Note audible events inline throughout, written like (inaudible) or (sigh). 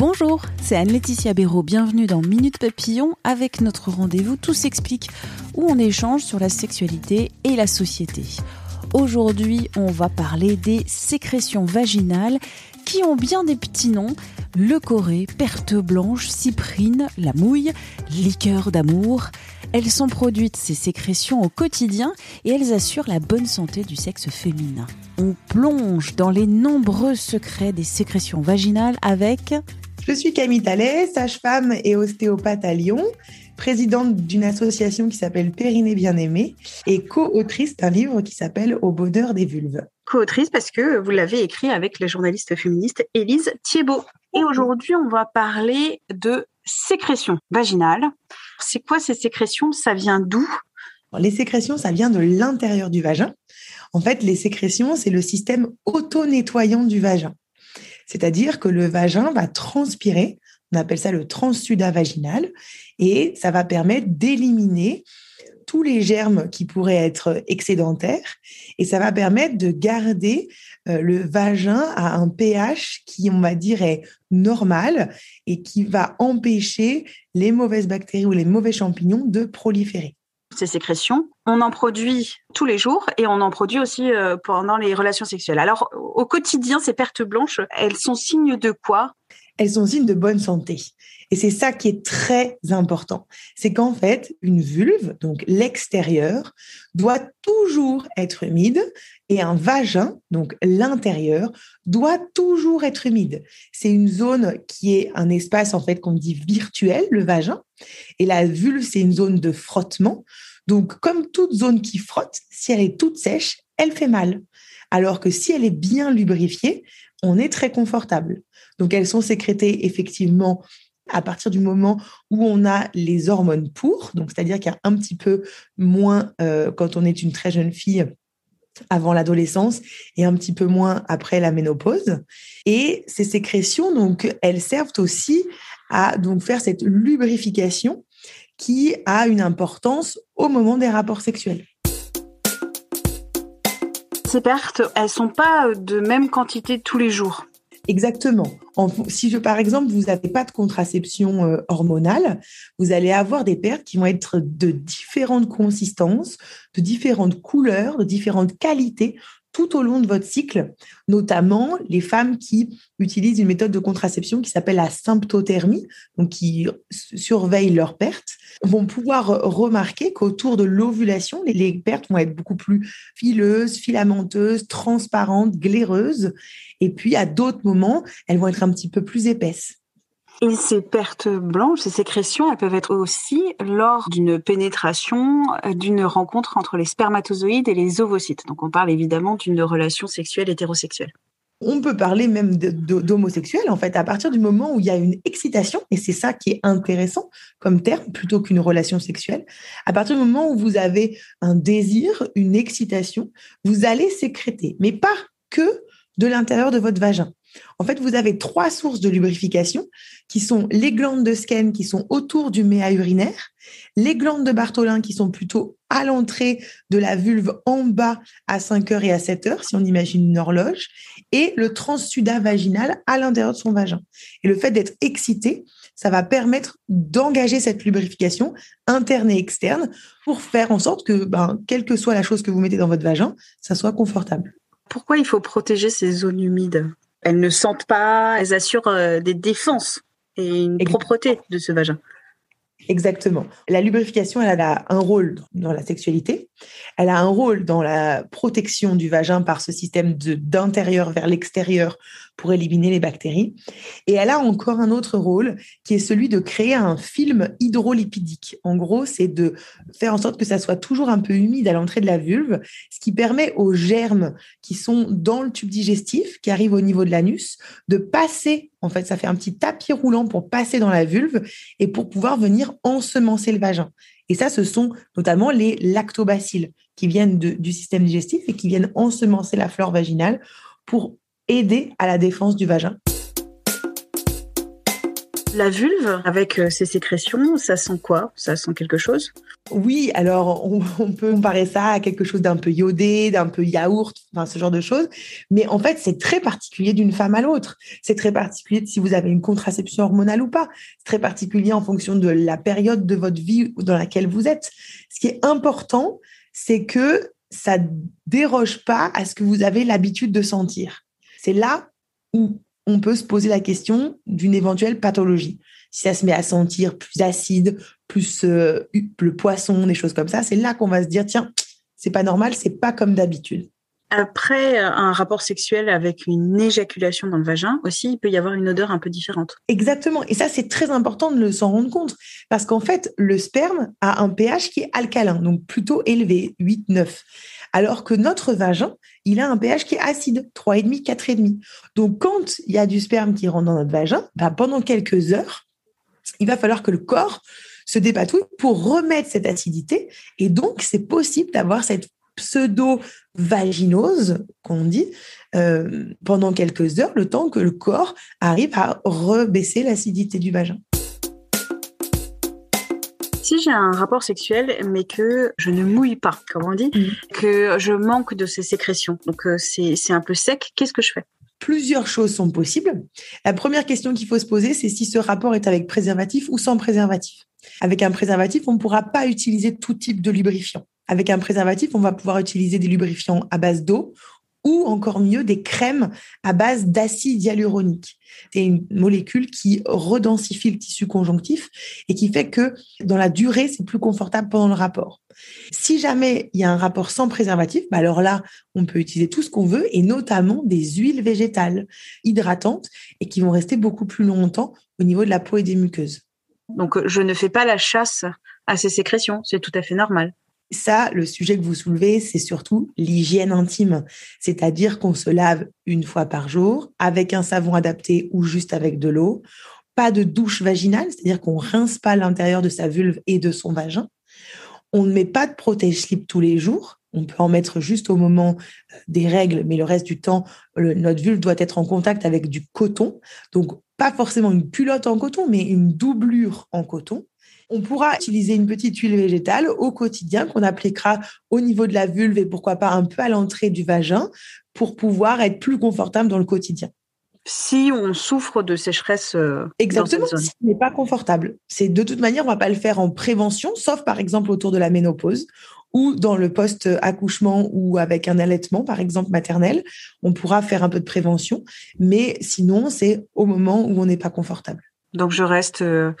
Bonjour, c'est Anne-Laetitia Béraud. Bienvenue dans Minute Papillon avec notre rendez-vous Tout s'explique où on échange sur la sexualité et la société. Aujourd'hui, on va parler des sécrétions vaginales qui ont bien des petits noms. Le corée, perte blanche, cyprine, la mouille, liqueur d'amour. Elles sont produites, ces sécrétions, au quotidien et elles assurent la bonne santé du sexe féminin. On plonge dans les nombreux secrets des sécrétions vaginales avec Je suis Camille Tallet, sage-femme et ostéopathe à Lyon, présidente d'une association qui s'appelle Périnée Bien-Aimée et co-autrice d'un livre qui s'appelle Au bonheur des vulves. co-autrice parce que vous l'avez écrit avec la journaliste féministe Élise Thiebaud. Et aujourd'hui, on va parler de sécrétions vaginales. C'est quoi ces sécrétions? Ça vient d'où? Les sécrétions, ça vient de l'intérieur du vagin. En fait, les sécrétions, c'est le système auto-nettoyant du vagin. C'est-à-dire que le vagin va transpirer, on appelle ça le transsudat vaginal, et ça va permettre d'éliminer tous les germes qui pourraient être excédentaires et ça va permettre de garder euh, le vagin à un pH qui, on va dire, est normal et qui va empêcher les mauvaises bactéries ou les mauvais champignons de proliférer. Ces sécrétions, on en produit tous les jours et on en produit aussi euh, pendant les relations sexuelles. Alors, au quotidien, ces pertes blanches, elles sont signes de quoi? Elles sont signes de bonne santé. Et c'est ça qui est très important. C'est qu'en fait, une vulve, donc l'extérieur, doit toujours être humide et un vagin, donc l'intérieur, doit toujours être humide. C'est une zone qui est un espace, en fait, qu'on dit virtuel, le vagin. Et la vulve, c'est une zone de frottement. Donc, comme toute zone qui frotte, si elle est toute sèche, elle fait mal. Alors que si elle est bien lubrifiée, on est très confortable. Donc, elles sont sécrétées effectivement à partir du moment où on a les hormones pour, donc c'est-à-dire qu'il y a un petit peu moins euh, quand on est une très jeune fille avant l'adolescence et un petit peu moins après la ménopause. Et ces sécrétions, donc, elles servent aussi à donc faire cette lubrification qui a une importance au moment des rapports sexuels. Ces pertes, elles sont pas de même quantité tous les jours. Exactement. En, si je, par exemple, vous n'avez pas de contraception euh, hormonale, vous allez avoir des pertes qui vont être de différentes consistances, de différentes couleurs, de différentes qualités tout au long de votre cycle, notamment les femmes qui utilisent une méthode de contraception qui s'appelle la symptothermie, donc qui surveillent leurs pertes, vont pouvoir remarquer qu'autour de l'ovulation, les pertes vont être beaucoup plus fileuses, filamenteuses, transparentes, glaireuses. Et puis, à d'autres moments, elles vont être un petit peu plus épaisses. Et ces pertes blanches, ces sécrétions, elles peuvent être aussi lors d'une pénétration, euh, d'une rencontre entre les spermatozoïdes et les ovocytes. Donc on parle évidemment d'une relation sexuelle hétérosexuelle. On peut parler même d'homosexuel, en fait, à partir du moment où il y a une excitation, et c'est ça qui est intéressant comme terme, plutôt qu'une relation sexuelle. À partir du moment où vous avez un désir, une excitation, vous allez sécréter, mais pas que de l'intérieur de votre vagin. En fait, vous avez trois sources de lubrification qui sont les glandes de Skene qui sont autour du méa urinaire, les glandes de Bartholin qui sont plutôt à l'entrée de la vulve en bas à 5 heures et à 7 heures, si on imagine une horloge, et le transsudat vaginal à l'intérieur de son vagin. Et le fait d'être excité, ça va permettre d'engager cette lubrification interne et externe pour faire en sorte que, ben, quelle que soit la chose que vous mettez dans votre vagin, ça soit confortable. Pourquoi il faut protéger ces zones humides? Elles ne sentent pas, elles assurent euh, des défenses et une propreté de ce vagin. Exactement. La lubrification, elle a un rôle dans la sexualité. Elle a un rôle dans la protection du vagin par ce système d'intérieur vers l'extérieur pour éliminer les bactéries. Et elle a encore un autre rôle qui est celui de créer un film hydrolipidique. En gros, c'est de faire en sorte que ça soit toujours un peu humide à l'entrée de la vulve, ce qui permet aux germes qui sont dans le tube digestif, qui arrivent au niveau de l'anus, de passer en fait, ça fait un petit tapis roulant pour passer dans la vulve et pour pouvoir venir ensemencer le vagin. Et ça, ce sont notamment les lactobacilles qui viennent du système digestif et qui viennent ensemencer la flore vaginale pour aider à la défense du vagin. La vulve, avec euh, ses sécrétions, ça sent quoi? Ça sent quelque chose? Oui, alors (laughs) on, peut comparer ça à quelque chose d'un peu iodé, d'un peu yaourt, enfin ce genre de choses. Mais en fait, c'est très particulier d'une femme à l'autre. C'est très particulier si vous avez une contraception hormonale ou pas. C'est très particulier en fonction de la période de votre vie dans laquelle vous êtes. Ce qui est important, c'est que ça déroge pas à ce que vous avez l'habitude de sentir. C'est là où on peut se poser la question d'une éventuelle pathologie. Si ça se met à sentir plus acide, plus euh, le poisson, des choses comme ça, c'est là qu'on va se dire tiens, c'est pas normal, c'est pas comme d'habitude. Après euh, un rapport sexuel avec une éjaculation dans le vagin aussi, il peut y avoir une odeur un peu différente. Exactement. Et ça, c'est très important de le s'en rendre compte. Parce qu'en fait, le sperme a un pH qui est alcalin, donc plutôt élevé, 8, 9 alors que notre vagin, il a un pH qui est acide, 3,5, 4,5. Donc, quand il y a du sperme qui rentre dans notre vagin, bah, pendant quelques heures, il va falloir que le corps se dépatouille pour remettre cette acidité. Et donc, c'est possible d'avoir cette pseudo-vaginose, qu'on dit, euh, pendant quelques heures, le temps que le corps arrive à rebaisser l'acidité du vagin j'ai un rapport sexuel, mais que je ne mouille pas, comme on dit, mm. que je manque de ces sécrétions, donc euh, c'est un peu sec, qu'est-ce que je fais? Plusieurs choses sont possibles. La première question qu'il faut se poser, c'est si ce rapport est avec préservatif ou sans préservatif. Avec un préservatif, on ne pourra pas utiliser tout type de lubrifiant. Avec un préservatif, on va pouvoir utiliser des lubrifiants à base d'eau ou encore mieux des crèmes à base d'acide hyaluronique. C'est une molécule qui redensifie le tissu conjonctif et qui fait que dans la durée, c'est plus confortable pendant le rapport. Si jamais il y a un rapport sans préservatif, bah alors là, on peut utiliser tout ce qu'on veut et notamment des huiles végétales hydratantes et qui vont rester beaucoup plus longtemps au niveau de la peau et des muqueuses. Donc, je ne fais pas la chasse à ces sécrétions, c'est tout à fait normal. Ça, le sujet que vous soulevez, c'est surtout l'hygiène intime, c'est-à-dire qu'on se lave une fois par jour avec un savon adapté ou juste avec de l'eau. Pas de douche vaginale, c'est-à-dire qu'on rince pas l'intérieur de sa vulve et de son vagin. On ne met pas de protège-slip tous les jours. On peut en mettre juste au moment euh, des règles, mais le reste du temps, notre vulve doit être en contact avec du coton. Donc, pas forcément une culotte en coton, mais une doublure en coton on pourra utiliser une petite huile végétale au quotidien qu'on appliquera au niveau de la vulve et pourquoi pas un peu à l'entrée du vagin pour pouvoir être plus confortable dans le quotidien. Si on souffre de sécheresse, euh, exactement, si ce n'est pas confortable, c'est de toute manière on va pas le faire en prévention, sauf par exemple autour de la ménopause ou dans le post-accouchement ou avec un allaitement, par exemple maternel, on pourra faire un peu de prévention, mais sinon, c'est au moment où on n'est pas confortable. Donc, je reste euh,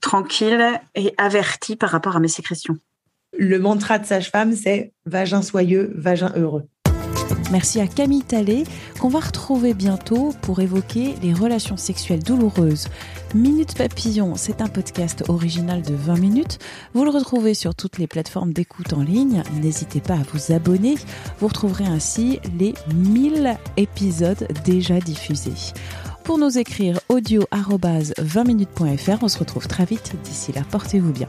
tranquille et avertie par rapport à mes sécrétions. Le mantra de sage-femme, c'est vagin soyeux, vagin heureux. Merci à Camille Tallet, qu'on va retrouver bientôt pour évoquer les relations sexuelles douloureuses. Minute Papillon, c'est un podcast original de 20 minutes. Vous le retrouvez sur toutes les plateformes d'écoute en ligne. N'hésitez pas à vous abonner. Vous retrouverez ainsi les 1000 épisodes déjà diffusés. Pour nous écrire audio 20 minutes.fr, on se retrouve très vite. D'ici là, portez-vous bien.